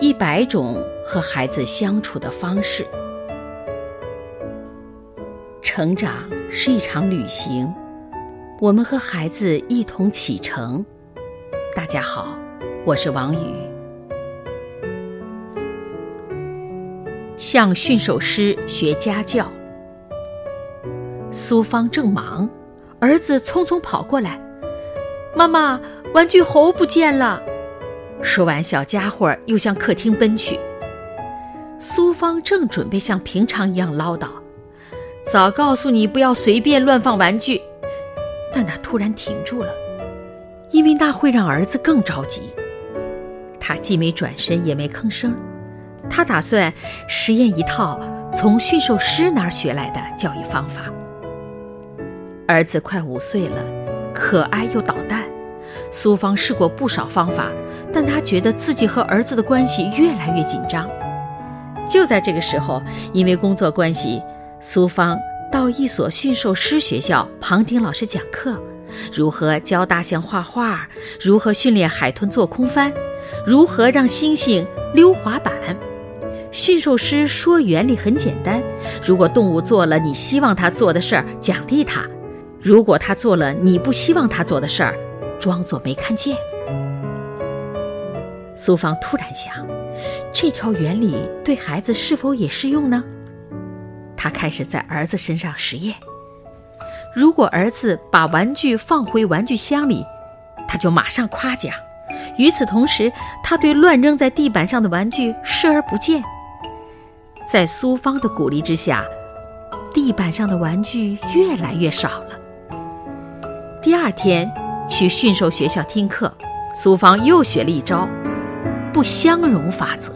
一百种和孩子相处的方式。成长是一场旅行，我们和孩子一同启程。大家好，我是王宇。向驯兽师学家教。苏芳正忙，儿子匆匆跑过来：“妈妈，玩具猴不见了！”说完，小家伙又向客厅奔去。苏芳正准备像平常一样唠叨：“早告诉你不要随便乱放玩具。”但他突然停住了，因为那会让儿子更着急。他既没转身，也没吭声。他打算实验一套从驯兽师那儿学来的教育方法。儿子快五岁了，可爱又捣蛋。苏芳试过不少方法，但她觉得自己和儿子的关系越来越紧张。就在这个时候，因为工作关系，苏芳到一所驯兽师学校旁听老师讲课，如何教大象画画，如何训练海豚做空翻，如何让猩猩溜滑板。驯兽师说原理很简单：如果动物做了你希望它做的事儿，奖励它；如果它做了你不希望它做的事儿，装作没看见。苏芳突然想，这条原理对孩子是否也适用呢？他开始在儿子身上实验。如果儿子把玩具放回玩具箱里，他就马上夸奖；与此同时，他对乱扔在地板上的玩具视而不见。在苏芳的鼓励之下，地板上的玩具越来越少了。第二天。去驯兽学校听课，苏芳又学了一招“不相容法则”。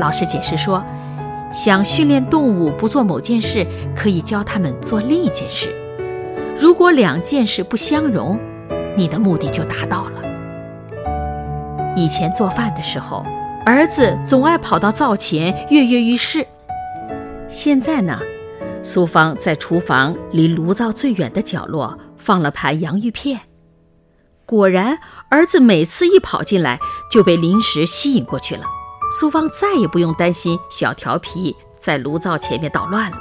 老师解释说，想训练动物不做某件事，可以教他们做另一件事。如果两件事不相容，你的目的就达到了。以前做饭的时候，儿子总爱跑到灶前跃跃欲试。现在呢，苏芳在厨房离炉灶最远的角落放了盘洋芋片。果然，儿子每次一跑进来就被零食吸引过去了。苏芳再也不用担心小调皮在炉灶前面捣乱了。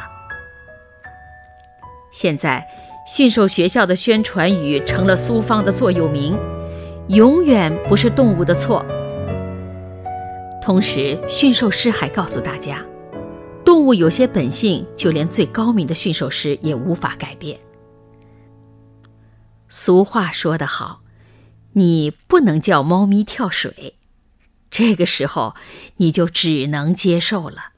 现在，驯兽学校的宣传语成了苏芳的座右铭：“永远不是动物的错。”同时，驯兽师还告诉大家，动物有些本性，就连最高明的驯兽师也无法改变。俗话说得好。你不能叫猫咪跳水，这个时候你就只能接受了。